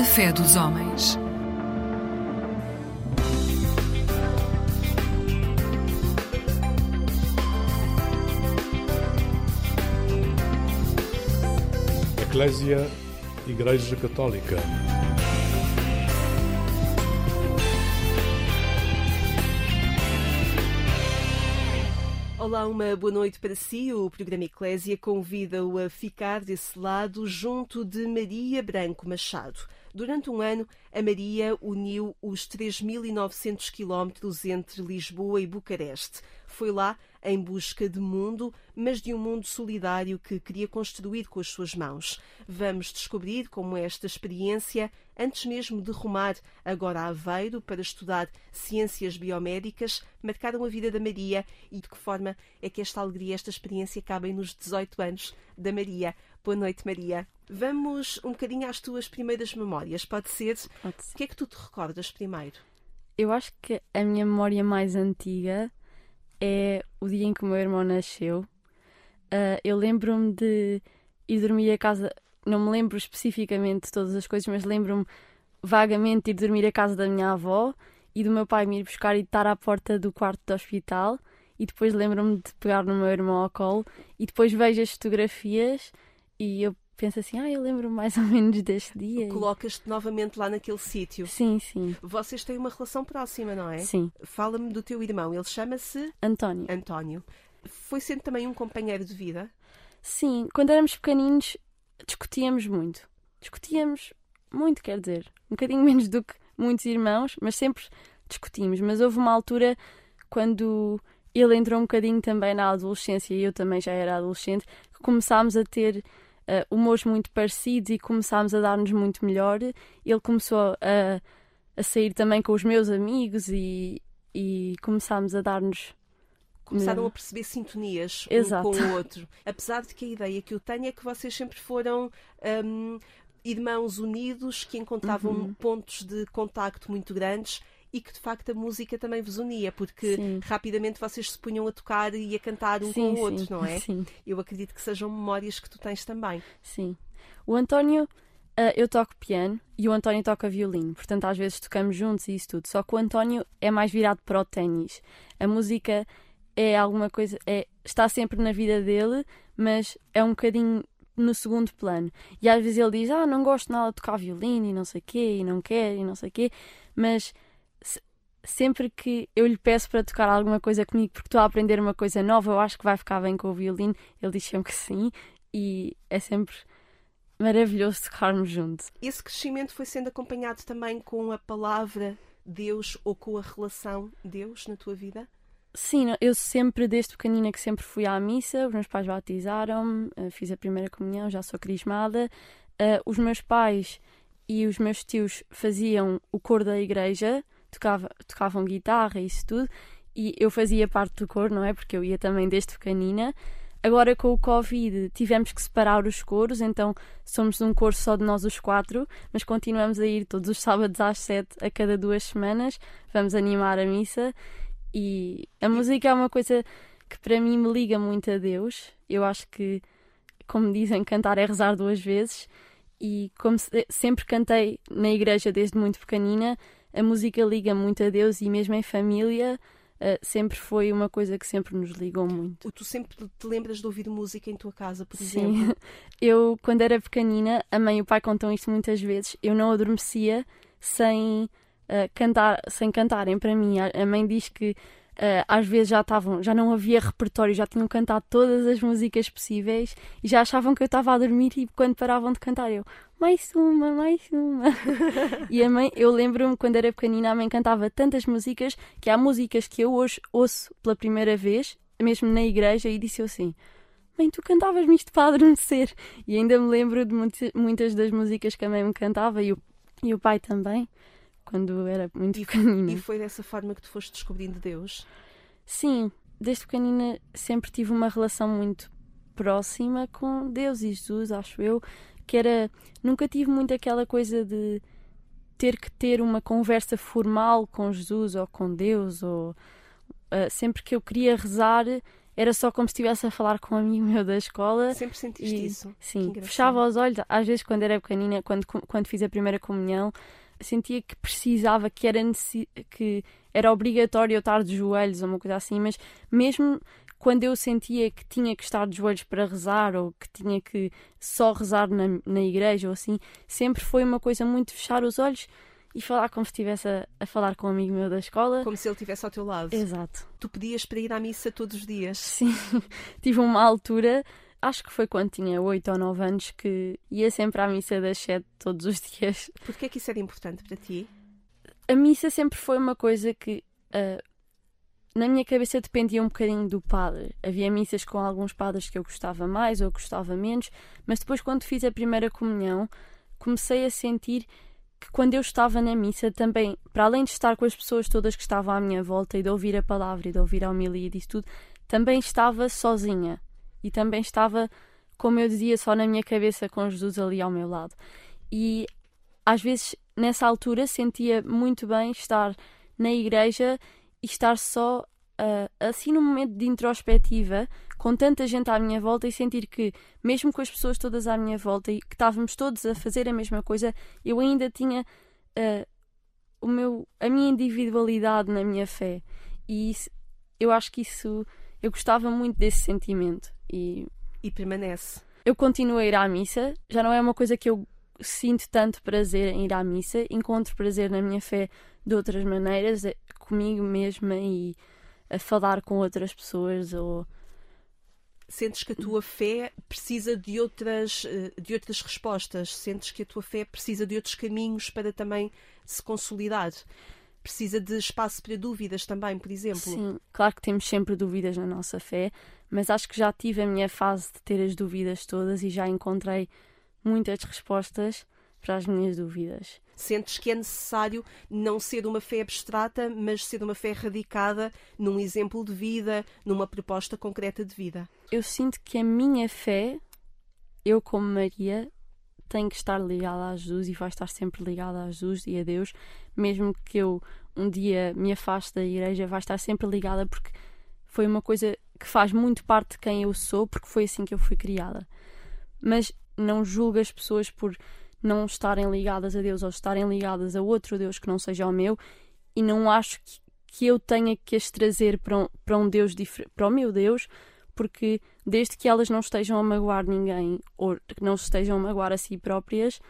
A fé dos homens. Eclésia Igreja Católica. Olá, uma boa noite para si. O programa Eclésia convida-o a ficar desse lado junto de Maria Branco Machado. Durante um ano, a Maria uniu os 3.900 quilómetros entre Lisboa e Bucareste. Foi lá em busca de mundo, mas de um mundo solidário que queria construir com as suas mãos. Vamos descobrir como esta experiência, antes mesmo de rumar agora a Aveiro para estudar ciências biomédicas, marcaram a vida da Maria e de que forma é que esta alegria, esta experiência cabem nos 18 anos da Maria. Boa noite, Maria. Vamos um bocadinho às tuas primeiras memórias, pode ser? Pode ser. O que é que tu te recordas primeiro? Eu acho que a minha memória mais antiga é o dia em que o meu irmão nasceu. Uh, eu lembro-me de ir dormir a casa, não me lembro especificamente de todas as coisas, mas lembro-me vagamente de ir dormir a casa da minha avó e do meu pai me ir buscar e estar à porta do quarto do hospital. E depois lembro-me de pegar no meu irmão ao colo e depois vejo as fotografias e eu penso assim, ah, eu lembro mais ou menos deste dia. Colocas-te novamente lá naquele sítio. Sim, sim. Vocês têm uma relação próxima, não é? Sim. Fala-me do teu irmão. Ele chama-se António. António. Foi sendo também um companheiro de vida? Sim, quando éramos pequeninos discutíamos muito. Discutíamos muito, quer dizer, um bocadinho menos do que muitos irmãos, mas sempre discutimos. Mas houve uma altura quando ele entrou um bocadinho também na adolescência e eu também já era adolescente, que começámos a ter uh, humores muito parecidos e começámos a dar-nos muito melhor. Ele começou a, a sair também com os meus amigos e, e começámos a dar-nos. Começaram a perceber sintonias Exato. um com o outro. Apesar de que a ideia que eu tenho é que vocês sempre foram. Um, irmãos unidos que encontravam Uhum. pontos de contacto muito grandes e que de facto a música também vos unia, porque Sim. rapidamente vocês se punham a tocar e a cantar um sim, com o outro, não é? Sim, Eu acredito que sejam memórias que tu tens também. sim. O António, uh, eu toco piano e o António toca violino, portanto às vezes tocamos juntos e isso tudo. Só que o António é mais virado para o ténis. A música é alguma coisa, é, está sempre na vida dele, mas é um bocadinho no segundo plano. E às vezes ele diz: Ah, não gosto nada de tocar violino e não sei quê, e não quer e não sei quê, mas sempre que eu lhe peço para tocar alguma coisa comigo porque estou a aprender uma coisa nova, eu acho que vai ficar bem com o violino, ele diz sempre que sim, e é sempre maravilhoso tocarmos juntos. Esse crescimento foi sendo acompanhado também com a palavra Deus ou com a relação Deus na tua vida? Sim, eu sempre, desde pequenina, que sempre fui à missa, os meus pais batizaram-me, eh, fiz a primeira comunhão, já sou crismada. Eh, os meus pais e os meus tios faziam o coro da igreja, tocava, tocavam guitarra e isso tudo, e eu fazia parte do coro, não é? Porque eu ia também desde pequenina. Agora com o Covid tivemos que separar os coros, então somos um coro só de nós os quatro, mas continuamos a ir todos os sábados às sete, a cada duas semanas, vamos animar a missa. E a música é uma coisa que para mim me liga muito a Deus. Eu acho que, como dizem, cantar é rezar duas vezes. E como se- sempre cantei na igreja desde muito pequenina, a música liga muito a Deus e mesmo em família eh, sempre foi uma coisa que sempre nos ligou muito. Ou tu sempre te lembras de ouvir música em tua casa, por Sim. exemplo? Eu, quando era pequenina, a mãe e o pai contam isto muitas vezes, eu não adormecia sem eh, cantar, sem cantarem para mim. A mãe diz que eh, às vezes já estavam, já não havia repertório, já tinham cantado todas as músicas possíveis e já achavam que eu estava a dormir e quando paravam de cantar eu, mais uma, mais uma. e a mãe, eu lembro-me quando era pequenina, a mãe cantava tantas músicas que há músicas que eu hoje ouço pela primeira vez, mesmo na igreja, e disse eu assim: Mãe, tu cantavas-me isto para adormecer. E ainda me lembro de muitas, muitas das músicas que a mãe me cantava e o, e o pai também, quando era muito E, pequenina. e foi dessa forma que tu foste descobrindo Deus? Sim, desde pequenina sempre tive uma relação muito próxima com Deus e Jesus, acho eu, que era. Nunca tive muito aquela coisa de ter que ter uma conversa formal com Jesus ou com Deus, ou. ah, sempre que eu queria rezar, era só como se estivesse a falar com um amigo meu da escola. Sempre sentiste E- isso? Sim, fechava os olhos, às vezes quando era pequenina, quando, quando fiz a primeira comunhão, sentia que precisava, que era, que era obrigatório eu estar de joelhos ou uma coisa assim, mas mesmo quando eu sentia que tinha que estar de joelhos para rezar ou que tinha que só rezar na, na igreja ou assim, sempre foi uma coisa muito fechar os olhos e falar como se estivesse a, a falar com um amigo meu da escola. Como se ele estivesse ao teu lado. Exato. Tu pedias para ir à missa todos os dias. Sim, tive uma altura, acho que foi quando tinha 8 ou 9 anos, que ia sempre à missa das 7 todos os dias. Porquê é que isso era importante para ti? A missa sempre foi uma coisa que ah, na minha cabeça dependia um bocadinho do padre. Havia missas com alguns padres que eu gostava mais ou gostava menos, mas depois, quando fiz a primeira comunhão, comecei a sentir que quando eu estava na missa também, para além de estar com as pessoas todas que estavam à minha volta e de ouvir a palavra e de ouvir a homilia e disso tudo, também estava sozinha e também estava, como eu dizia, só na minha cabeça com Jesus ali ao meu lado. E às vezes, nessa altura, sentia muito bem estar na igreja e estar só ah, assim num momento de introspectiva, com tanta gente à minha volta e sentir que, mesmo com as pessoas todas à minha volta e que estávamos todos a fazer a mesma coisa, eu ainda tinha ah, o meu, a minha individualidade na minha fé. E isso- eu acho que isso. Eu gostava muito desse sentimento. E E permanece. eu continuo a ir à missa, já não é uma coisa que eu sinto tanto prazer em ir à missa, encontro prazer na minha fé de outras maneiras, eh, comigo mesma e a falar com outras pessoas ou Sentes que a tua fé precisa de outras, eh, de outras respostas? Sentes que a tua fé precisa de outros caminhos para também se consolidar? Precisa de espaço para dúvidas também, por exemplo? Sim, claro que temos sempre dúvidas na nossa fé, mas acho que já tive a minha fase de ter as dúvidas todas e já encontrei muitas respostas para as minhas dúvidas. Sentes que é necessário não ser uma fé abstrata, mas ser uma fé radicada num exemplo de vida, numa proposta concreta de vida? Eu sinto que a minha fé, eu como Maria, tem que estar ligada a Jesus e vai estar sempre ligada a Jesus e a Deus, mesmo que eu um dia me afaste da igreja, vai estar sempre ligada porque foi uma coisa que faz muito parte de quem eu sou, porque foi assim que eu fui criada. Mas não julgo as pessoas por não estarem ligadas a Deus ou estarem ligadas a outro Deus que não seja o meu, e não acho que, que eu tenha que as trazer para um, para um Deus para o meu Deus, porque desde que elas não estejam a magoar ninguém ou que não estejam a magoar a si próprias,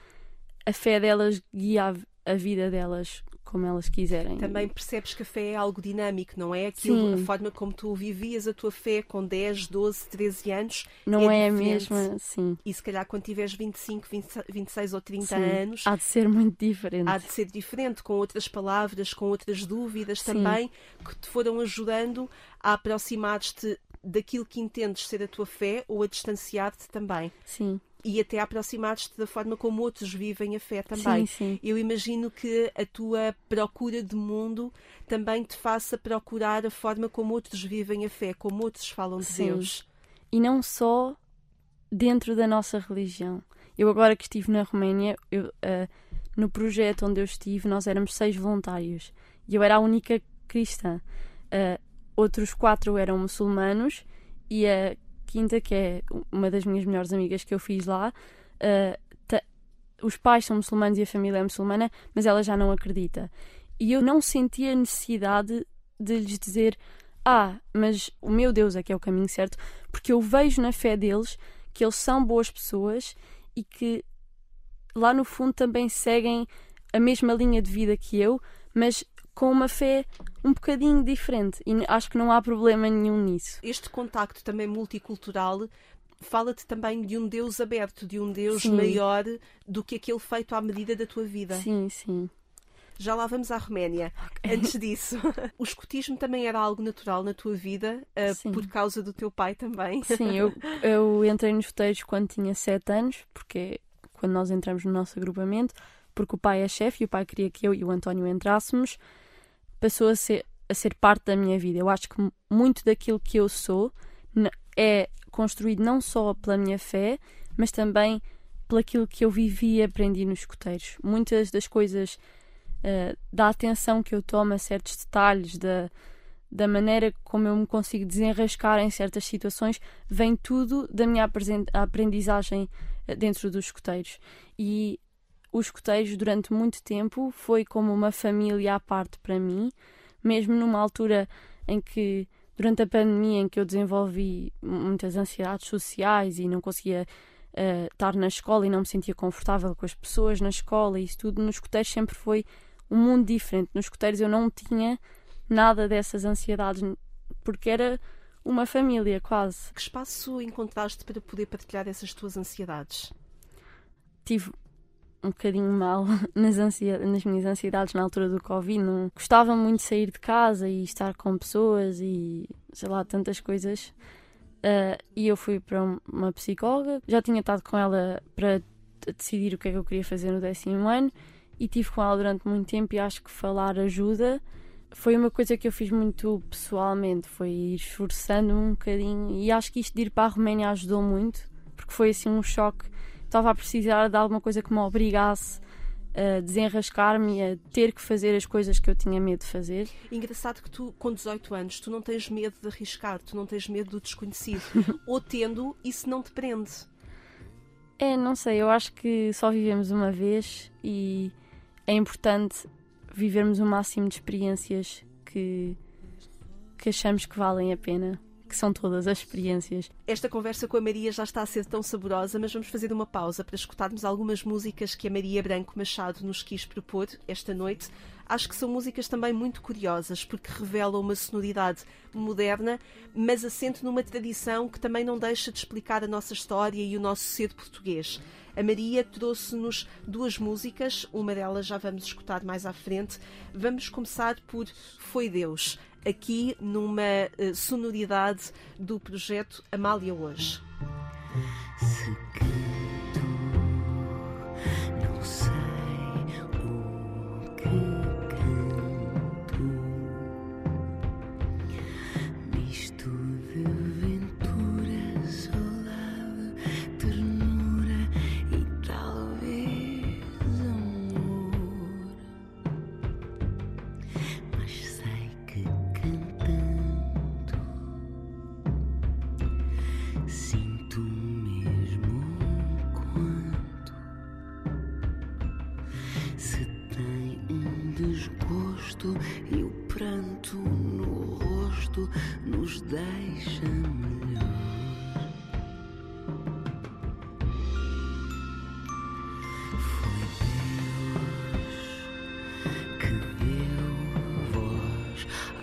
a fé delas guia a, vida delas como elas quiserem. Também percebes que a fé é algo dinâmico, não é? Aquilo, Sim. a forma como tu vivias a tua fé com 10, 12, 13 anos não é é, a mesma, sim. e se calhar quando tiveres 25, 20, 26 ou 30 sim. anos Há de ser muito diferente. há de ser diferente, com outras palavras, com outras dúvidas Sim. também, que te foram ajudando a aproximar-te daquilo que entendes ser a tua fé ou a distanciar-te também. Sim, E até aproximar-te da forma como outros vivem a fé também. sim, sim. Eu imagino que a tua procura de mundo também te faça procurar a forma como outros vivem a fé, como outros falam de Sim. Deus. E não só dentro da nossa religião. Eu agora que estive na Roménia, eu, ah, no projeto onde eu estive, nós éramos seis voluntários e eu era a única cristã. Ah, outros quatro eram muçulmanos e a quinta, que é uma das minhas melhores amigas que eu fiz lá, ta- os pais são muçulmanos e a família é muçulmana, mas ela já não acredita. E eu não sentia necessidade de lhes dizer: Ah, mas o meu Deus é que é o caminho certo, porque eu vejo na fé deles que eles são boas pessoas e que lá no fundo também seguem a mesma linha de vida que eu, mas com uma fé um bocadinho diferente. E acho que não há problema nenhum nisso. Este contacto também multicultural fala-te também de um Deus aberto, de um Deus Sim. maior do que aquele feito à medida da tua vida. Sim, sim. Já lá vamos à Roménia. Antes disso, o escotismo também era algo natural na tua vida, Sim. por causa do teu pai também. Sim, eu, eu entrei nos escuteiros quando tinha 7 anos, porque quando nós entramos no nosso agrupamento, porque o pai é chefe e o pai queria que eu e o António entrássemos, passou a ser, a ser parte da minha vida. Eu acho que muito daquilo que eu sou é construído não só pela minha fé, mas também pelaquilo que eu vivi e aprendi nos escuteiros. Muitas das coisas, eh, da atenção que eu tomo a certos detalhes, da, da maneira como eu me consigo desenrascar em certas situações, vem tudo da minha aprendizagem eh, dentro dos escuteiros. E os escuteiros, durante muito tempo, foi como uma família à parte para mim, mesmo numa altura em que, durante a pandemia, em que eu desenvolvi muitas ansiedades sociais e não conseguia uh, estar na escola e não me sentia confortável com as pessoas na escola e isso tudo, nos escuteiros sempre foi um mundo diferente. Nos escuteiros eu não tinha nada dessas ansiedades, porque era uma família quase. Que espaço encontraste para poder partilhar essas tuas ansiedades? Tive um bocadinho mal nas, nas minhas ansiedades na altura do Covid. Não gostava muito de sair de casa e estar com pessoas e sei lá, tantas coisas. Uh, e eu fui para uma psicóloga, já tinha estado com ela para decidir o que é que eu queria fazer no décimo ano e tive com ela durante muito tempo e acho que falar ajuda foi uma coisa que eu fiz muito pessoalmente, foi ir esforçando um bocadinho e acho que isto de ir para a Roménia ajudou muito, porque foi assim um choque. Estava a precisar de alguma coisa que me obrigasse a desenrascar-me e a ter que fazer as coisas que eu tinha medo de fazer. Engraçado que tu, com 18 anos, tu não tens medo de arriscar, tu não tens medo do desconhecido. Ou tendo, isso não te prende. É, não sei, eu acho que só vivemos uma vez e é importante vivermos o máximo de experiências que, que achamos que valem a pena, que são todas as experiências. Esta conversa com a Maria já está a ser tão saborosa, mas vamos fazer uma pausa para escutarmos algumas músicas que a Maria Branco Machado nos quis propor esta noite. Acho que são músicas também muito curiosas, porque revelam uma sonoridade moderna, mas assente numa tradição que também não deixa de explicar a nossa história e o nosso ser português. A Maria trouxe-nos duas músicas, uma delas já vamos escutar mais à frente. Vamos começar por Foi Deus, aqui numa uh, sonoridade do projeto Amália Hoje.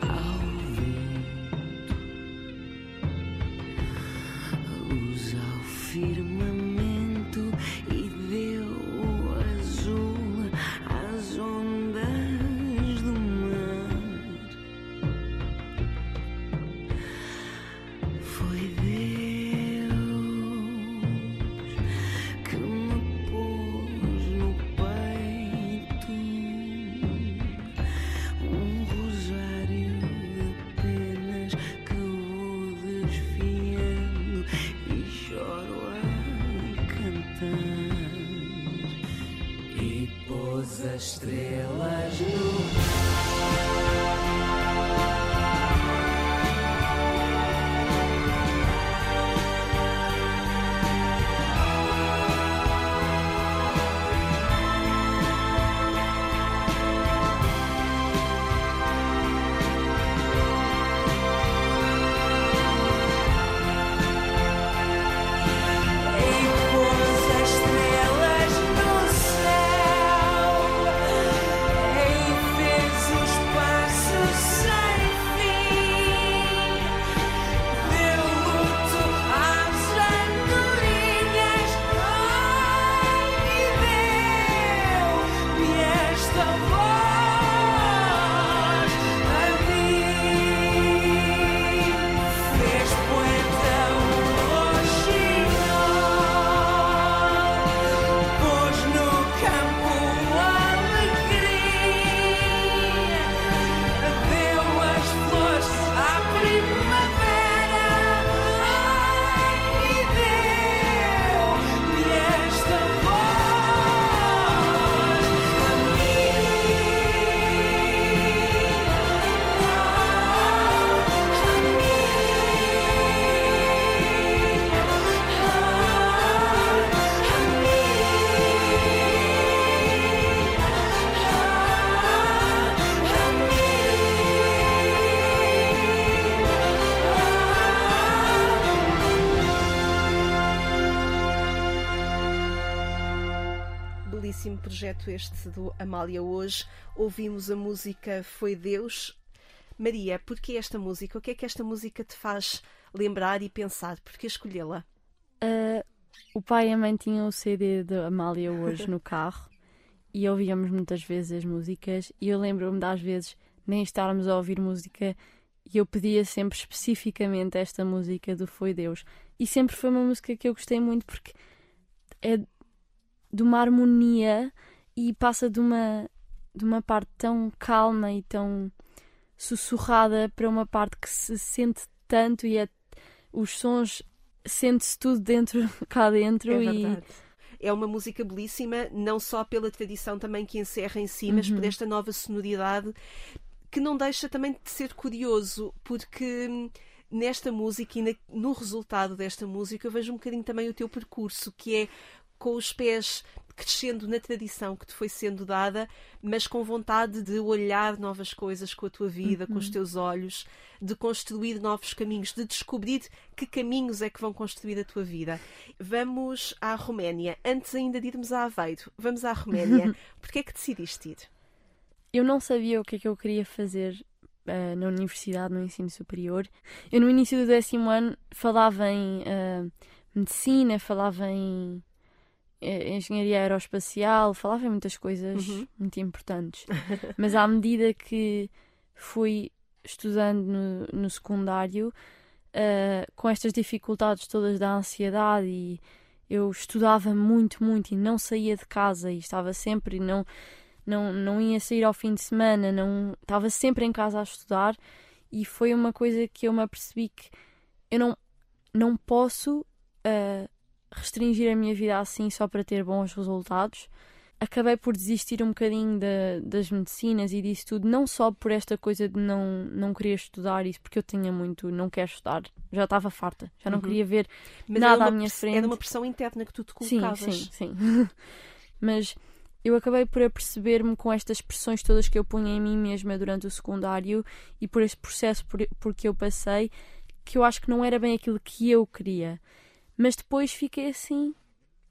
a the world. Projeto este do Amália hoje. Ouvimos a música Foi Deus. Maria, porquê esta música? O que é que esta música te faz lembrar e pensar? Porquê escolhê-la? Uh, o pai e a mãe tinham o CD de Amália hoje no carro e ouvíamos muitas vezes as músicas e eu lembro-me das vezes nem estarmos a ouvir música e eu pedia sempre especificamente esta música do Foi Deus. E sempre foi uma música que eu gostei muito porque é de uma harmonia e passa de uma, de uma parte tão calma e tão sussurrada para uma parte que se sente tanto e é, os sons sente-se tudo dentro cá dentro é e é uma música belíssima, não só pela tradição também que encerra em si, mas por uhum. esta nova sonoridade que não deixa também de ser curioso, porque hum, nesta música e no resultado desta música eu vejo um bocadinho também o teu percurso, que é com os pés crescendo na tradição que te foi sendo dada, mas com vontade de olhar novas coisas com a tua vida, uhum. com os uhum. teus olhos, de construir novos caminhos, de descobrir que caminhos é que vão construir a tua vida. Vamos à Roménia. Antes ainda de irmos a Aveiro, vamos à Roménia. Porquê é que decidiste ir? Eu não sabia o que é que eu queria fazer uh, na universidade, no ensino superior. Eu, no início do décimo ano, falava em uh, medicina, falava em engenharia aeroespacial, falava em muitas coisas uhum. muito importantes. Mas à medida que fui estudando no, no secundário, com estas dificuldades todas da ansiedade e eu estudava muito, muito e não saía de casa e estava sempre não não, não ia sair ao fim de semana, não estava sempre em casa a estudar e foi uma coisa que eu me apercebi que eu não, não posso uh, restringir a minha vida assim só para ter bons resultados. Acabei por desistir um bocadinho de, das medicinas e disso tudo, não só por esta coisa de não, não querer estudar isso, porque eu tinha muito, não quero estudar, já estava farta, já não uhum. queria ver Mas nada à minha frente. Era uma pressão interna que tu te colocavas. Sim, sim, sim. Mas eu acabei por aperceber-me com estas pressões todas que eu punha em mim mesma durante o secundário e por este processo por, por que eu passei, que eu acho que não era bem aquilo que eu queria. Mas depois fiquei assim,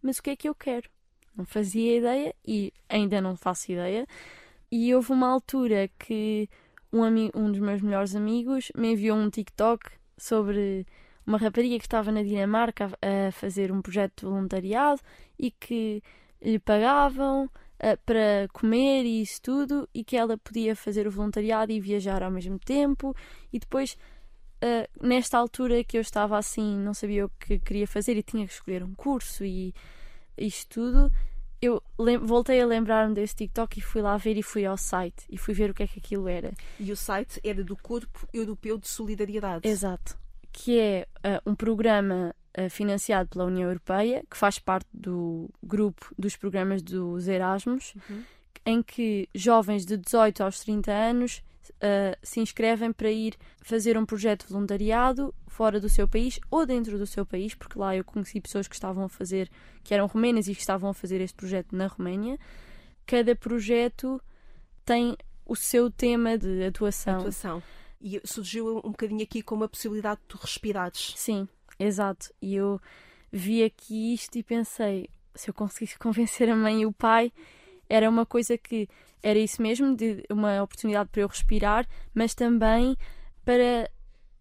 mas o que é que eu quero? Não fazia ideia e ainda não faço ideia. E houve uma altura que um, um dos meus melhores amigos me enviou um TikTok sobre uma rapariga que estava na Dinamarca a, fazer um projeto de voluntariado e que lhe pagavam uh, para comer e isso tudo, e que ela podia fazer o voluntariado e viajar ao mesmo tempo. E depois, uh, nesta altura que eu estava assim, não sabia o que queria fazer e tinha que escolher um curso e isto tudo, eu voltei a lembrar-me desse TikTok e fui lá ver e fui ao site e fui ver o que é que aquilo era. E o site era do Corpo Europeu de Solidariedade. Exato. Que é uh, um programa uh, financiado pela União Europeia, que faz parte do grupo dos programas dos Erasmus, uhum. em que jovens de 18 aos 30 anos uh, se inscrevem para ir fazer um projeto de voluntariado fora do seu país ou dentro do seu país, porque lá eu conheci pessoas que estavam a fazer, que eram romenas e que estavam a fazer este projeto na Roménia. Cada projeto tem o seu tema de atuação. atuação. E surgiu um bocadinho aqui com uma possibilidade de tu respirares. Sim, Exato. E eu vi aqui isto e pensei, se eu conseguisse convencer a mãe e o pai, era uma coisa que era isso mesmo, de uma oportunidade para eu respirar, mas também para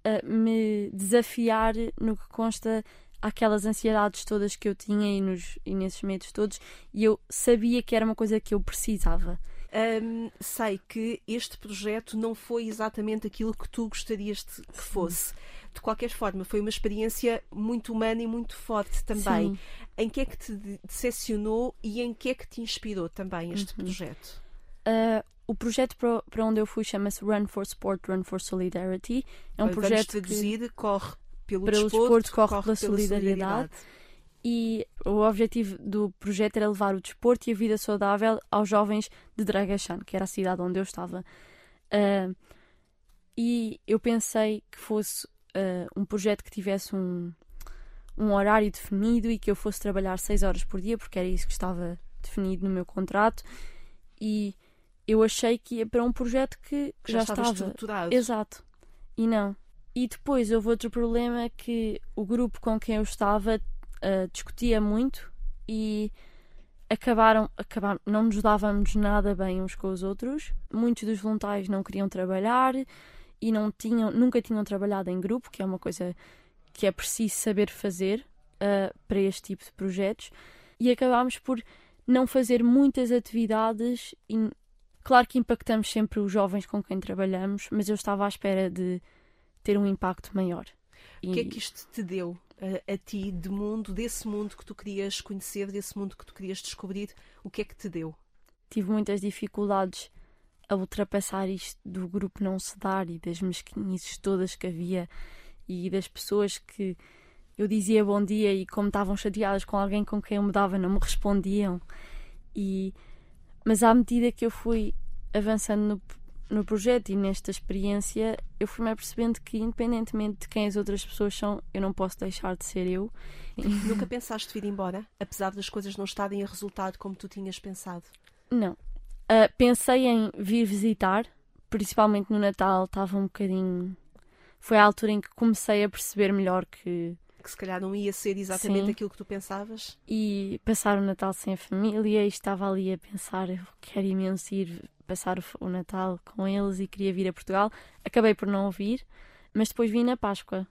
uh, me desafiar no que consta aquelas ansiedades todas que eu tinha e, nos, e nesses medos todos, e eu sabia que era uma coisa que eu precisava. Um, sei que este projeto não foi exatamente aquilo que tu gostarias de que fosse. De qualquer forma, foi uma experiência muito humana e muito forte também. Sim. Em que é que te decepcionou e em que é que te inspirou também este uhum. projeto? Uh, o projeto para onde eu fui chama-se Run for Sport, Run for Solidarity. É um Vamos projeto traduzir, que corre pelo, pelo desporto, desporto corre, corre pela, solidariedade. solidariedade. E o objetivo do projeto era levar o desporto e a vida saudável aos jovens de Dragashan, que era a cidade onde eu estava. Uh, e eu pensei que fosse uh, um projeto que tivesse um, um horário definido e que eu fosse trabalhar 6 horas por dia, porque era isso que estava definido no meu contrato. E eu achei que ia para um projeto que, que já, já estava estruturado. Exato. E não. E depois houve outro problema que o grupo com quem eu estava uh, discutia muito e acabaram, acabaram, não nos dávamos nada bem uns com os outros. Muitos dos voluntários não queriam trabalhar e não tinham, nunca tinham trabalhado em grupo, que é uma coisa que é preciso saber fazer uh, para este tipo de projetos. E acabámos por não fazer muitas atividades. E, claro que impactamos sempre os jovens com quem trabalhamos, mas eu estava à espera de ter um impacto maior. O que é que isto te deu a, a, ti de mundo, desse mundo que tu querias conhecer, desse mundo que tu querias descobrir? O que é que te deu? Tive muitas dificuldades a ultrapassar isto do grupo não se dar e das mesquinhices todas que havia e das pessoas que eu dizia bom dia e como estavam chateadas com alguém com quem eu me dava não me respondiam e mas à medida que eu fui avançando no, no projeto e nesta experiência eu fui-me apercebendo que independentemente de quem as outras pessoas são eu não posso deixar de ser eu Nunca pensaste vir embora? Apesar das coisas não estarem a resultar como tu tinhas pensado? Não. Uh, pensei em vir visitar, principalmente no Natal, estava um bocadinho. Foi a altura em que comecei a perceber melhor que que se calhar não ia ser exatamente Sim. aquilo que tu pensavas. E passar o Natal sem a família e estava ali a pensar, eu quero imenso ir passar o Natal com eles e queria vir a Portugal. Acabei por não ouvir, mas depois vim na Páscoa.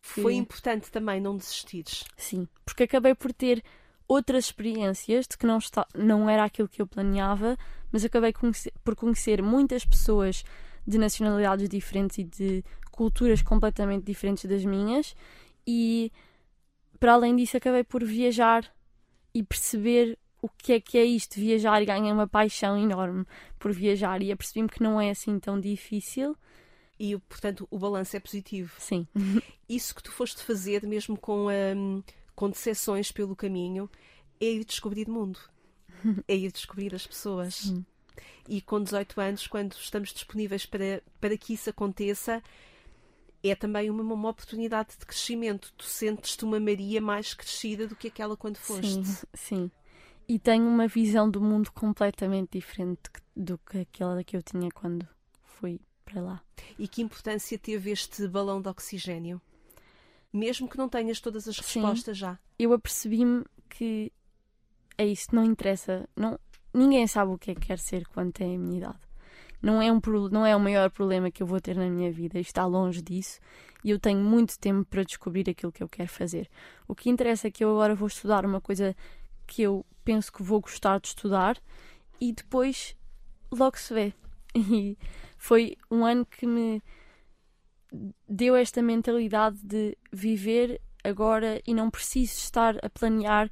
Foi importante também não desistires. Sim, porque acabei por ter outras experiências de que não, está, não era aquilo que eu planeava, mas acabei conhecer, por conhecer muitas pessoas de nacionalidades diferentes e de culturas completamente diferentes das minhas e para além disso acabei por viajar e perceber o que é que é isto, viajar e ganhei uma paixão enorme por viajar e apercebi-me que não é assim tão difícil. E, portanto, o balanço é positivo. Sim. Isso que tu foste fazer, mesmo com, um, com decepções pelo caminho, é ir descobrir o mundo. é ir descobrir as pessoas. Sim. E com 18 anos, quando estamos disponíveis para, para que isso aconteça, é também uma, uma oportunidade de crescimento. Tu sentes-te uma Maria mais crescida do que aquela quando foste. Sim, sim. E tenho uma visão do mundo completamente diferente do que aquela que eu tinha quando fui para lá. E que importância teve este balão de oxigênio? Mesmo que não tenhas todas as respostas sim, já. Eu apercebi-me que é isso, não interessa. Não, ninguém sabe o que é que quer ser quando tem a minha idade não é, um, não é o maior problema que eu vou ter na minha vida, está longe disso e eu tenho muito tempo para descobrir aquilo que eu quero fazer. O que interessa é que eu agora vou estudar uma coisa que eu penso que vou gostar de estudar e depois logo se vê. E foi um ano que me deu esta mentalidade de viver agora e não preciso estar a planear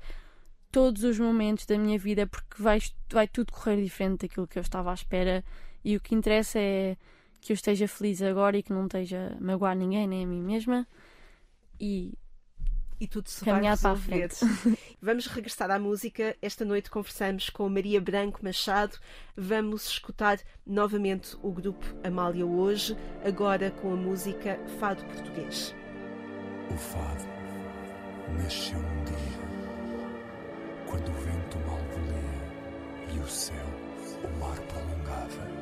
todos os momentos da minha vida porque vai, vai tudo correr diferente daquilo que eu estava à espera e o que interessa é que eu esteja feliz agora e que não esteja a magoar ninguém, nem a mim mesma. E, e tudo se vai resolver. frente. Vamos regressar à música. Esta noite conversamos com Maria Branco Machado. Vamos escutar novamente o grupo Amália hoje, agora com a música Fado Português. O fado nasceu um dia, quando o vento mal volia e o céu, o mar prolongava.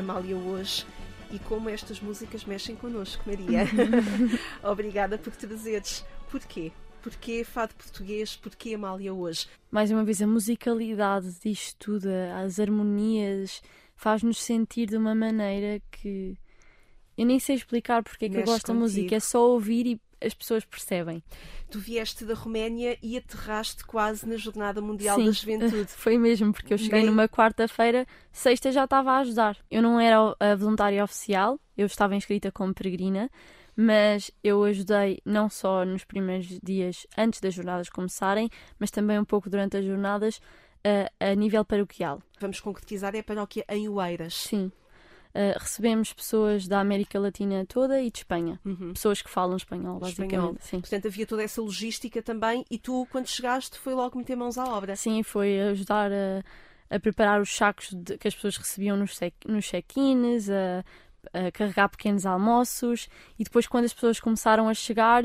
Amália Hoje e como estas músicas mexem connosco, Maria. Obrigada por trazeres. Porquê? Porquê fado português? Porquê Amália hoje? Mais uma vez, a musicalidade disto tudo, as harmonias, faz-nos sentir de uma maneira que eu nem sei explicar porque é que Mexe eu gosto da contigo. música, é só ouvir e as pessoas percebem. Tu vieste da Roménia e aterraste quase na Jornada Mundial Sim, da Juventude. Foi mesmo, porque eu cheguei Nem- numa quarta-feira, sexta já estava a ajudar. Eu não era a voluntária oficial, eu estava inscrita como peregrina, mas eu ajudei não só nos primeiros dias antes das jornadas começarem, mas também um pouco durante as jornadas a, a nível paroquial. Vamos concretizar, é a paróquia em Oeiras. Sim. Uh, recebemos pessoas da América Latina toda e de Espanha. Uhum. Pessoas que falam espanhol, basicamente. Espanhol. Sim. Portanto, havia toda essa logística também e tu, quando chegaste, foi logo meter mãos à obra. Sim, foi ajudar a, a preparar os sacos de- que as pessoas recebiam nos, nos check-ins, a, a carregar pequenos almoços e depois, quando as pessoas começaram a chegar,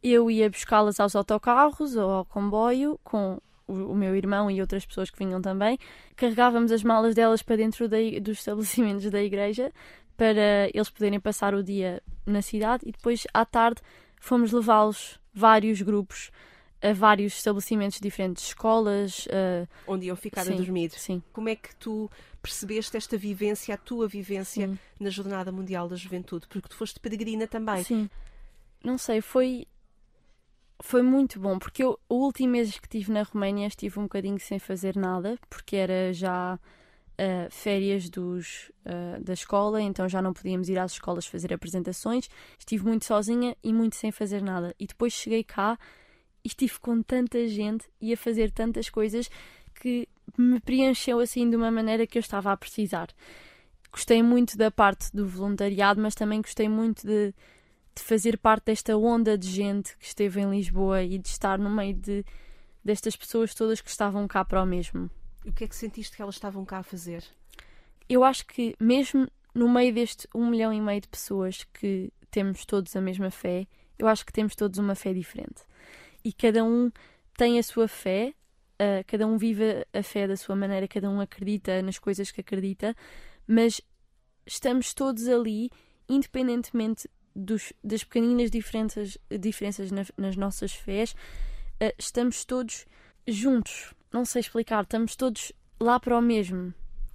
eu ia buscá-las aos autocarros ou ao comboio com o, o meu irmão e outras pessoas que vinham também. Carregávamos as malas delas para dentro da dos estabelecimentos da igreja para eles poderem passar o dia na cidade e depois à tarde fomos levá-los vários grupos a vários estabelecimentos diferentes, escolas, uh, Onde iam ficar a Sim. dormir. sim, Como é que tu percebeste esta vivência, a tua vivência sim, na Jornada Mundial da Juventude? Porque tu foste peregrina também. sim. Não sei, foi foi muito bom, porque eu o último mês que estive na Roménia estive um bocadinho sem fazer nada, porque era já uh, férias dos, uh, da escola, então já não podíamos ir às escolas fazer apresentações. Estive muito sozinha e muito sem fazer nada. E depois cheguei cá e estive com tanta gente e a fazer tantas coisas que me preencheu assim de uma maneira que eu estava a precisar. Gostei muito da parte do voluntariado, mas também gostei muito de, de fazer parte desta onda de gente que esteve em Lisboa e de estar no meio de, destas pessoas todas que estavam cá para o mesmo. O que é que sentiste que elas estavam cá a fazer? Eu acho que mesmo no meio deste um milhão e meio de pessoas que temos todos a mesma fé, eu acho que temos todos uma fé diferente. E cada um tem a sua fé, uh, cada um vive a fé da sua maneira, cada um acredita nas coisas que acredita, mas estamos todos ali, independentemente dos, das pequeninas diferenças, diferenças nas, nas nossas fés, uh, estamos todos juntos. Não sei explicar, estamos todos lá para o mesmo.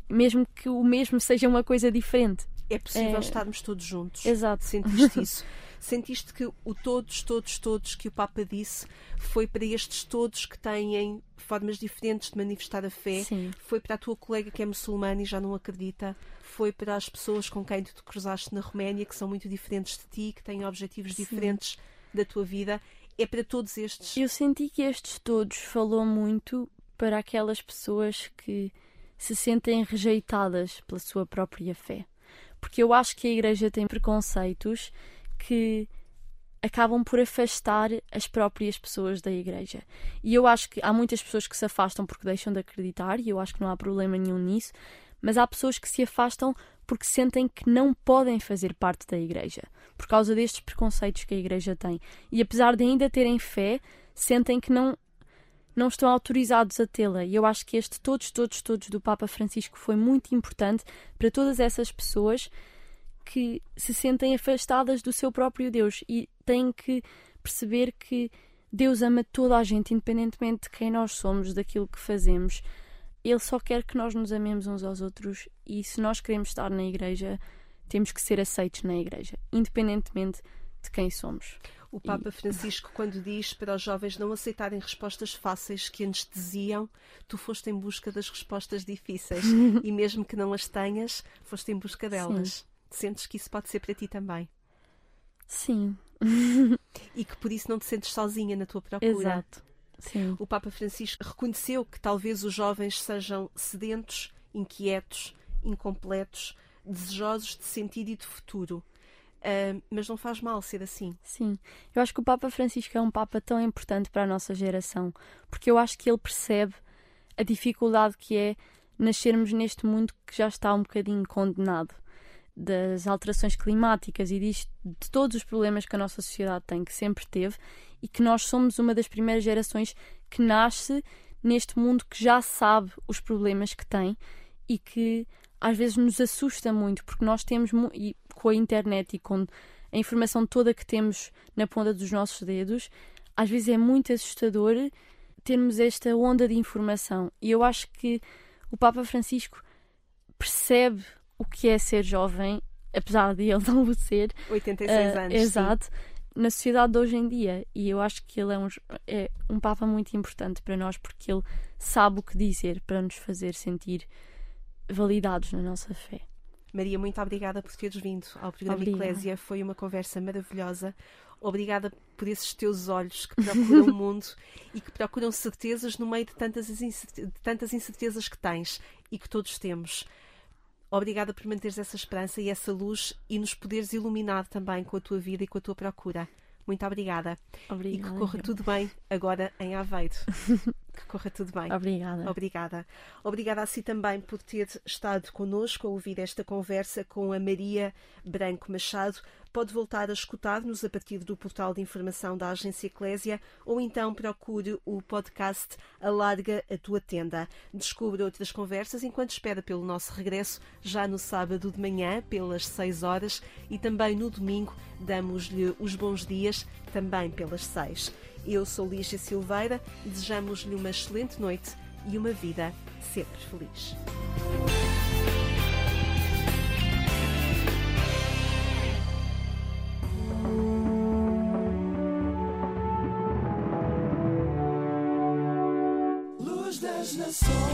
Mesmo que o mesmo seja uma coisa diferente. É possível É. estarmos todos juntos. Exato. Sentiste isso? Sentiste que o todos, todos, todos que o Papa disse foi para estes todos que têm formas diferentes de manifestar a fé? Sim. Foi para a tua colega que é muçulmana e já não acredita? Foi para as pessoas com quem tu te cruzaste na Roménia, que são muito diferentes de ti, que têm objetivos Sim. diferentes da tua vida? É para todos estes? Eu senti que estes todos falou muito para aquelas pessoas que se sentem rejeitadas pela sua própria fé. Porque eu acho que a Igreja tem preconceitos que acabam por afastar as próprias pessoas da Igreja. E eu acho que há muitas pessoas que se afastam porque deixam de acreditar, e eu acho que não há problema nenhum nisso, mas há pessoas que se afastam porque sentem que não podem fazer parte da Igreja, por causa destes preconceitos que a Igreja tem. E apesar de ainda terem fé, sentem que não não estão autorizados a tê-la. E eu acho que este todos, todos, todos do Papa Francisco foi muito importante para todas essas pessoas que se sentem afastadas do seu próprio Deus e têm que perceber que Deus ama toda a gente, independentemente de quem nós somos, daquilo que fazemos. Ele só quer que nós nos amemos uns aos outros e se nós queremos estar na igreja, temos que ser aceitos na igreja, independentemente de quem somos. O Papa Francisco, quando diz para os jovens não aceitarem respostas fáceis que anestesiam, tu foste em busca das respostas difíceis e mesmo que não as tenhas, foste em busca delas. Sentes que isso pode ser para ti também Sim, e que por isso não te sentes sozinha na tua procura. exato. Sim. O Papa Francisco reconheceu que talvez os jovens sejam sedentos, inquietos, incompletos, desejosos de sentido e de futuro. Ah, mas não faz mal ser assim. Sim, eu acho que o Papa Francisco é um Papa tão importante para a nossa geração, porque eu acho que ele percebe a dificuldade que é nascermos neste mundo que já está um bocadinho condenado das alterações climáticas e de todos os problemas que a nossa sociedade tem, que sempre teve, e que nós somos uma das primeiras gerações que nasce neste mundo que já sabe os problemas que tem e que às vezes nos assusta muito, porque nós temos, e com a internet e com a informação toda que temos na ponta dos nossos dedos, às vezes é muito assustador termos esta onda de informação. E eu acho que o Papa Francisco percebe o que é ser jovem, apesar de ele não o ser. 86 uh, anos. Exato. Sim. Na sociedade de hoje em dia. E eu acho que ele é um, é um Papa muito importante para nós porque ele sabe o que dizer para nos fazer sentir validados na nossa fé. Maria, muito obrigada por teres vindo ao programa Obrigada. Eclésia. Foi uma conversa maravilhosa. Obrigada por esses teus olhos que procuram o mundo e que procuram certezas no meio de tantas, de tantas incertezas que tens e que todos temos. Obrigada por manteres essa esperança e essa luz e nos poderes iluminar também com a tua vida e com a tua procura. Muito obrigada. Obrigada. E que corra tudo bem agora em Aveiro. que corra tudo bem. Obrigada. Obrigada. Obrigada a si também por ter estado connosco a ouvir esta conversa com a Maria Branco Machado pode voltar a escutar-nos a partir do portal de informação da Agência Eclésia ou então procure o podcast Alarga a Tua Tenda. Descubra outras conversas enquanto espera pelo nosso regresso já no sábado de manhã, pelas 6 horas, e também no domingo damos-lhe os bons dias, também pelas 6. Eu sou Lígia Silveira, desejamos-lhe uma excelente noite e uma vida sempre feliz. Boa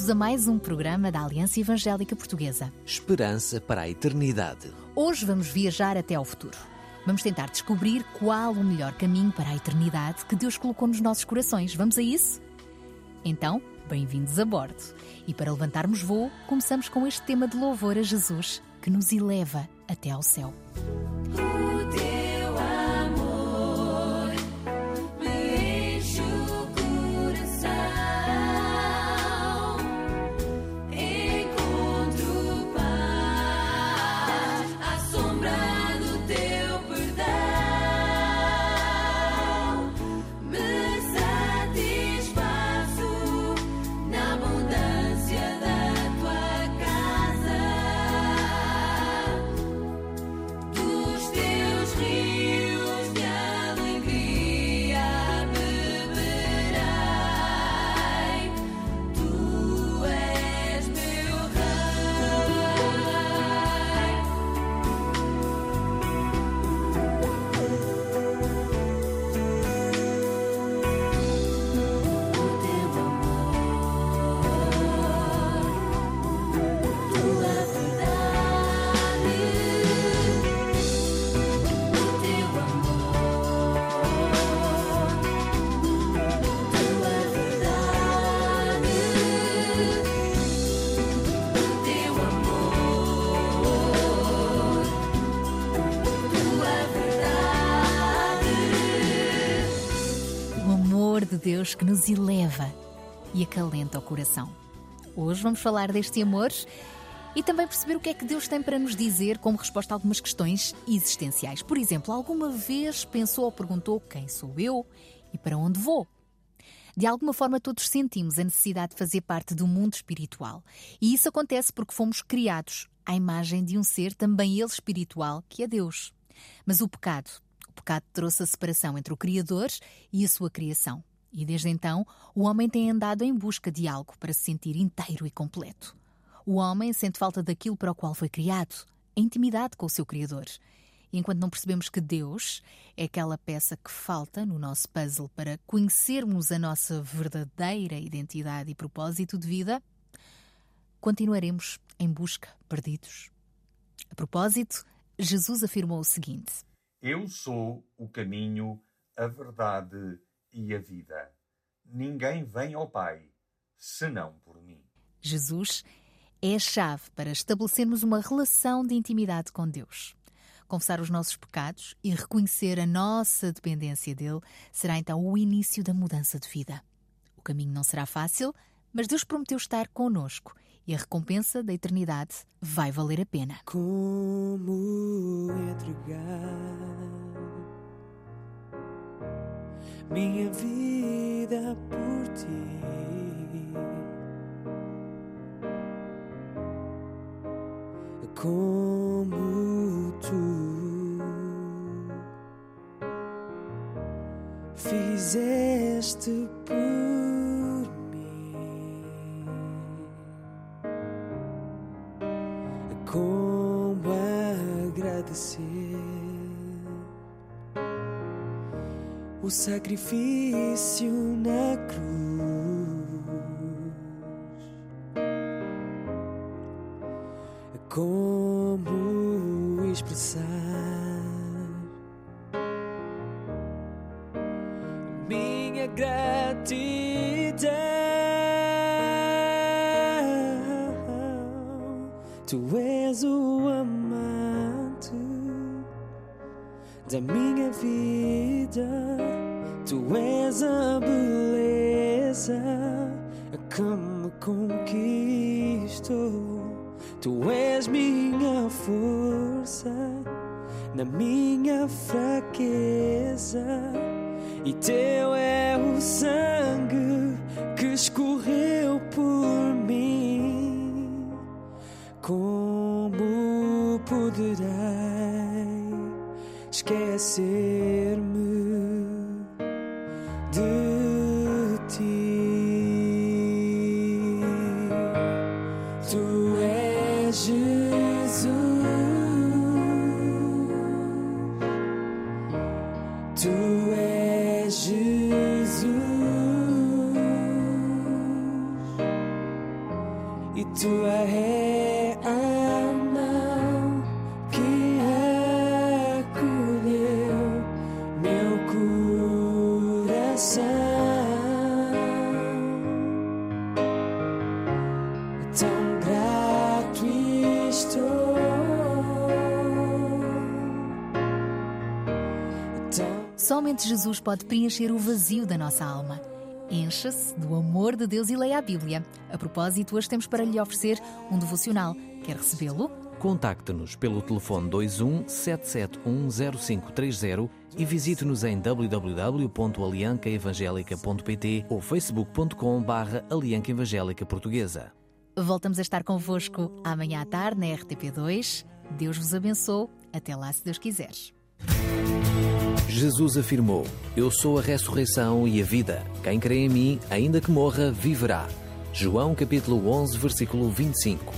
bem-vindos a mais um programa da Aliança Evangélica Portuguesa. Esperança para a eternidade. Hoje vamos viajar até ao futuro. Vamos tentar descobrir qual o melhor caminho para a eternidade que Deus colocou nos nossos corações. Vamos a isso? Então, bem-vindos a bordo. E para levantarmos voo, começamos com este tema de louvor a Jesus que nos eleva até ao céu. Deus que nos eleva e acalenta o coração. Hoje vamos falar deste amor e também perceber o que é que Deus tem para nos dizer como resposta a algumas questões existenciais. Por exemplo, alguma vez pensou ou perguntou quem sou eu e para onde vou? De alguma forma, todos sentimos a necessidade de fazer parte do mundo espiritual. E isso acontece porque fomos criados à imagem de um ser, também ele espiritual, que é Deus. Mas o pecado, o pecado trouxe a separação entre o Criador e a sua criação. E desde então, o homem tem andado em busca de algo para se sentir inteiro e completo. O homem sente falta daquilo para o qual foi criado, a intimidade com o seu Criador. E enquanto não percebemos que Deus é aquela peça que falta no nosso puzzle para conhecermos a nossa verdadeira identidade e propósito de vida, continuaremos em busca, perdidos. A propósito, Jesus afirmou o seguinte: Eu sou o caminho, a verdade e a vida. Ninguém vem ao Pai senão por mim. Jesus é a chave para estabelecermos uma relação de intimidade com Deus. Confessar os nossos pecados e reconhecer a nossa dependência dele será então o início da mudança de vida. O caminho não será fácil, mas Deus prometeu estar conosco e a recompensa da eternidade vai valer a pena. Como entregar minha vida por ti? Como tu fizeste por o sacrifício na cruz. Tu és Jesus pode preencher o vazio da nossa alma. Encha-se do amor de Deus e leia a Bíblia. A propósito, hoje temos para lhe oferecer um devocional. Quer recebê-lo? Contacte-nos pelo telefone 21 7710530 e visite-nos em www.aliancaevangelica.pt ou facebook.com barra Alianca Evangélica Portuguesa. Voltamos a estar convosco amanhã à tarde na RTP2. Deus vos abençoe. Até lá, se Deus quiser. Jesus afirmou: Eu sou a ressurreição e a vida. Quem crê em mim, ainda que morra, viverá. João capítulo 11, versículo 25.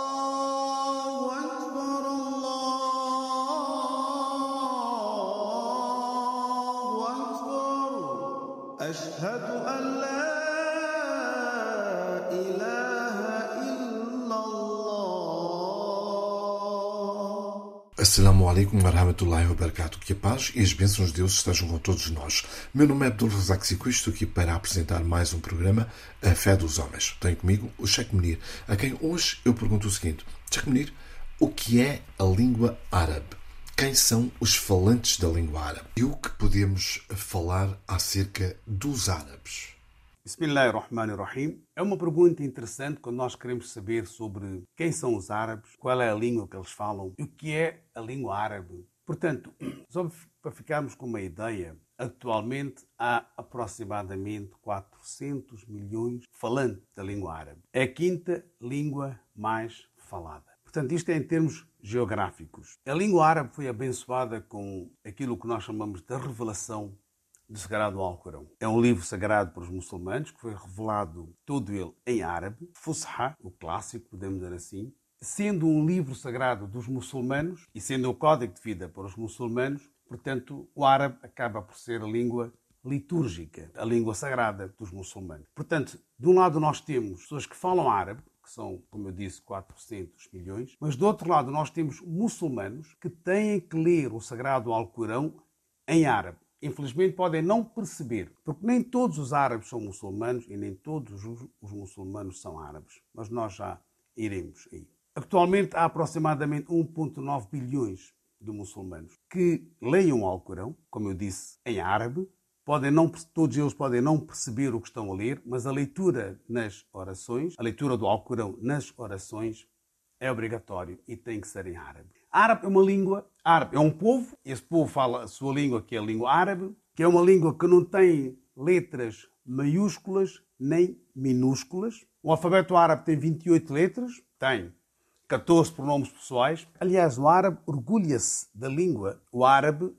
الله أكبر الله أكبر أشهد أن لا Assalamu alaikum wa rahmatullahi wa barakatuh. Que a paz e as bênçãos de Deus estejam com todos nós. Meu nome é Abdul Razak Sico e estou aqui para apresentar mais um programa, A Fé dos Homens. Tenho comigo o Sheikh Munir, a quem hoje eu pergunto o seguinte. Sheikh Munir, o que é a língua árabe? Quem são os falantes da língua árabe? E o que podemos falar acerca dos árabes? Bismillahirrahmanirrahim. É uma pergunta interessante quando nós queremos saber sobre quem são os árabes, qual é a língua que eles falam e o que é a língua árabe. Portanto, só para ficarmos com uma ideia, atualmente há aproximadamente 400 milhões falantes da língua árabe. É a quinta língua mais falada. Portanto, isto é em termos geográficos. A língua árabe foi abençoada com aquilo que nós chamamos de revelação do Sagrado Alcorão. É um livro sagrado para os muçulmanos que foi revelado todo ele em árabe, Fusha, o clássico, podemos dizer assim. Sendo um livro sagrado dos muçulmanos e sendo o código de vida para os muçulmanos, portanto, o árabe acaba por ser a língua litúrgica, a língua sagrada dos muçulmanos. Portanto, de um lado nós temos pessoas que falam árabe, que são, como eu disse, 400 milhões, mas do outro lado nós temos muçulmanos que têm que ler o sagrado Alcorão em árabe. Infelizmente, podem não perceber, porque nem todos os árabes são muçulmanos e nem todos os muçulmanos são árabes. Mas nós já iremos aí. Atualmente há aproximadamente 1,9 bilhões de muçulmanos que leiam o Alcorão, como eu disse, em árabe. Podem não, todos eles podem não perceber o que estão a ler, mas a leitura nas orações, a leitura do Alcorão nas orações, é obrigatório e tem que ser em árabe. Árabe é uma língua, árabe é um povo, esse povo fala a sua língua, que é a língua árabe, que é uma língua que não tem letras maiúsculas nem minúsculas. O alfabeto árabe tem 28 letras, tem 14 pronomes pessoais. Aliás, o árabe orgulha-se da língua. O árabe,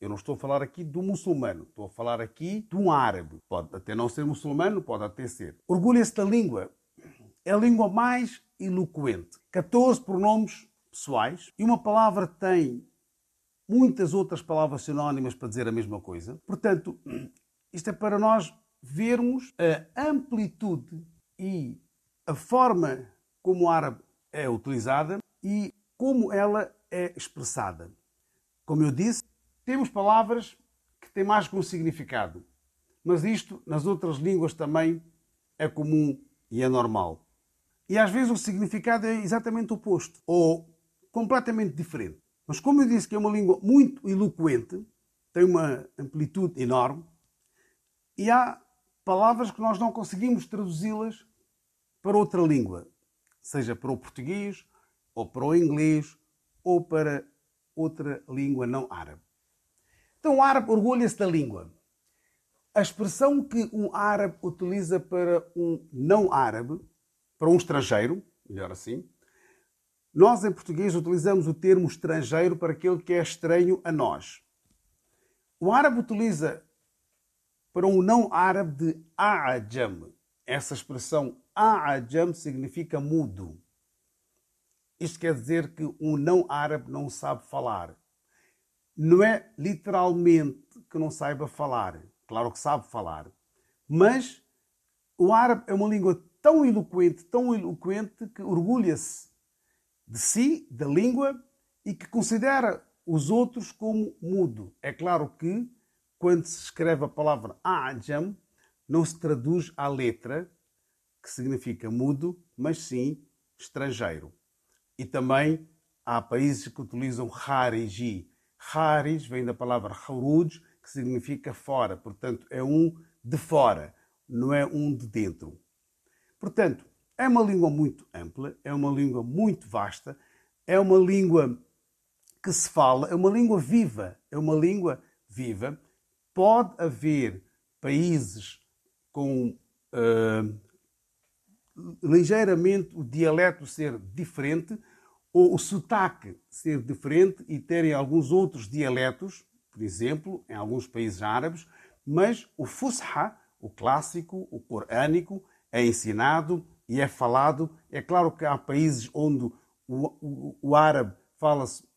eu não estou a falar aqui do muçulmano, estou a falar aqui de um árabe. Pode até não ser muçulmano, pode até ser. Orgulha-se da língua. É a língua mais eloquente. 14 pronomes pessoais e uma palavra tem muitas outras palavras sinónimas para dizer a mesma coisa. Portanto, isto é para nós vermos a amplitude e a forma como o árabe é utilizada e como ela é expressada. Como eu disse, temos palavras que têm mais que um significado, mas isto nas outras línguas também é comum e é normal. E às vezes o significado é exatamente oposto ou completamente diferente. Mas como eu disse que é uma língua muito eloquente, tem uma amplitude enorme, e há palavras que nós não conseguimos traduzi-las para outra língua, seja para o português, ou para o inglês, ou para outra língua não árabe. Então o árabe orgulha-se da língua. A expressão que um árabe utiliza para um não árabe, para um estrangeiro, melhor assim, nós em português utilizamos o termo estrangeiro para aquele que é estranho a nós. O árabe utiliza para um não árabe de a'ajam. Essa expressão a'ajam significa mudo. Isto quer dizer que um não árabe não sabe falar. Não é literalmente que não saiba falar. Claro que sabe falar. Mas o árabe é uma língua tão eloquente, tão eloquente, que orgulha-se de si, da língua, e que considera os outros como mudo. É claro que quando se escreve a palavra Ajam, não se traduz à letra, que significa mudo, mas sim estrangeiro. E também há países que utilizam Hariji. Harij vem da palavra Haruj, que significa fora, portanto é um de fora, não é um de dentro. Portanto, é uma língua muito ampla, é uma língua muito vasta, é uma língua que se fala, é uma língua viva, é uma língua viva. Pode haver países com uh, ligeiramente o dialeto ser diferente ou o sotaque ser diferente e terem alguns outros dialetos, por exemplo, em alguns países árabes, mas o Fusha, o clássico, o corânico, é ensinado e é falado. É claro que há países onde o, o, o árabe fala-se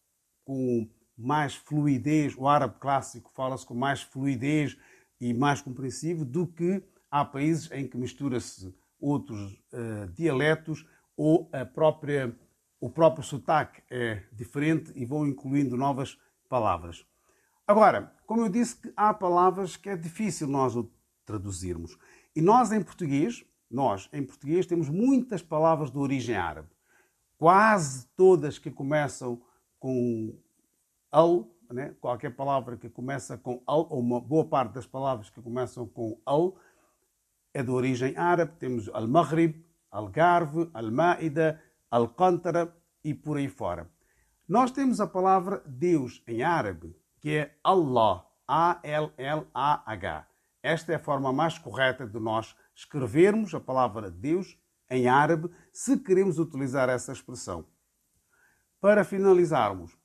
com mais fluidez, o árabe clássico fala-se com mais fluidez e mais compreensivo do que há países em que mistura-se outros uh, dialetos ou a própria, o próprio sotaque é diferente e vão incluindo novas palavras. Agora, como eu disse, há palavras que é difícil nós traduzirmos. E nós em português, nós em português temos muitas palavras de origem árabe. Quase todas que começam com al, né? qualquer palavra que começa com al, ou uma boa parte das palavras que começam com al, é de origem árabe. Temos al-Maghrib, Algarve, al-Maida, al-Qantara e por aí fora. Nós temos a palavra Deus em árabe, que é Allah, A-L-L-A-H. Esta é a forma mais correta de nós escrevermos a palavra Deus em árabe, se queremos utilizar essa expressão. Para finalizarmos,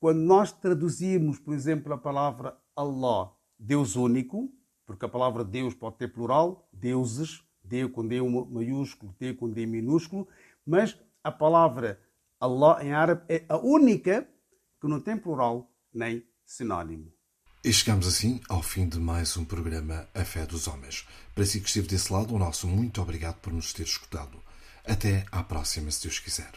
quando nós traduzimos, por exemplo, a palavra Allah, Deus único, porque a palavra Deus pode ter plural, deuses, D com D maiúsculo, D com D minúsculo, mas a palavra Allah em árabe é a única que não tem plural nem sinónimo. E chegamos assim ao fim de mais um programa A Fé dos Homens. Para si que esteve desse lado, o nosso muito obrigado por nos ter escutado. Até à próxima, se Deus quiser.